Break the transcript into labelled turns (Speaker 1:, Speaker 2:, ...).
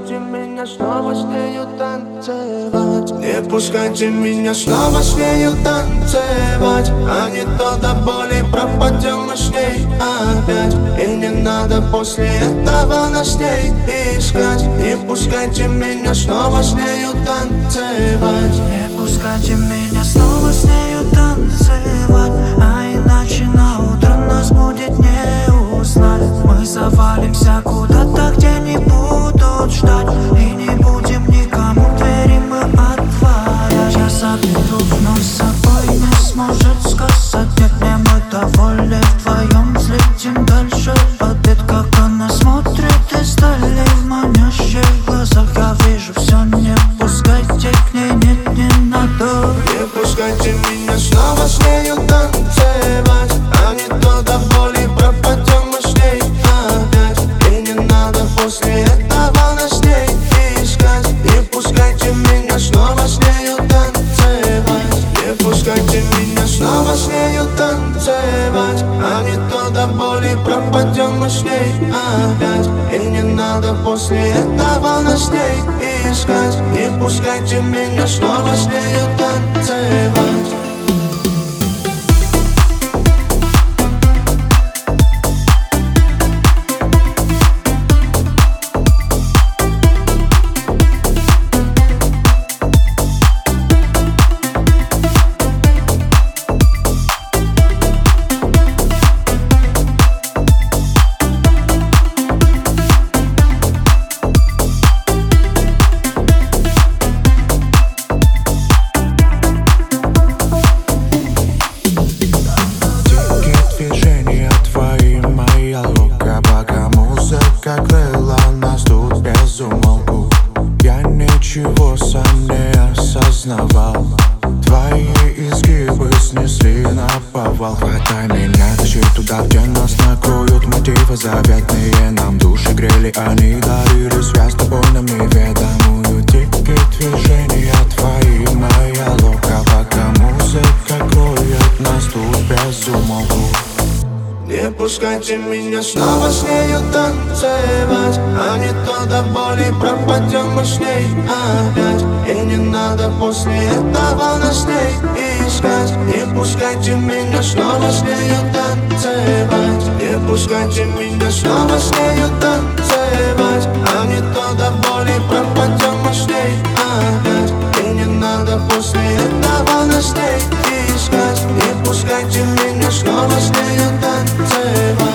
Speaker 1: пускайте меня снова с нею танцевать. Не пускайте меня снова с нею танцевать.
Speaker 2: А не
Speaker 1: то до боли пропадем мы с ней опять. И не надо после этого на с ней искать. Не пускайте меня снова с нею танцевать. Не пускайте меня снова с нею пускайте меня снова с нею танцевать А не то до боли пропадем мы с ней опять. И не надо после этого нас ней искать. Не пускайте меня снова с нею танцевать
Speaker 3: Хватай меня, тащи туда, где нас накроют Мотивы заветные. Нам души грели Они дарили связь с тобой нам неведомую Дикие движения твои, моя лука Пока музыка кроет нас тут без умолку.
Speaker 1: Не пускайте меня снова с нею танцевать. А не то до боли пропадем мы с ней опять. И не надо после этого нас пускайте меня снова с нею танцевать. Не пускайте меня снова с нею танцевать. А не то до боли пропадем мы с ней опять. И не надо после этого нас ней искать. Не пускайте меня снова с нею танцевать.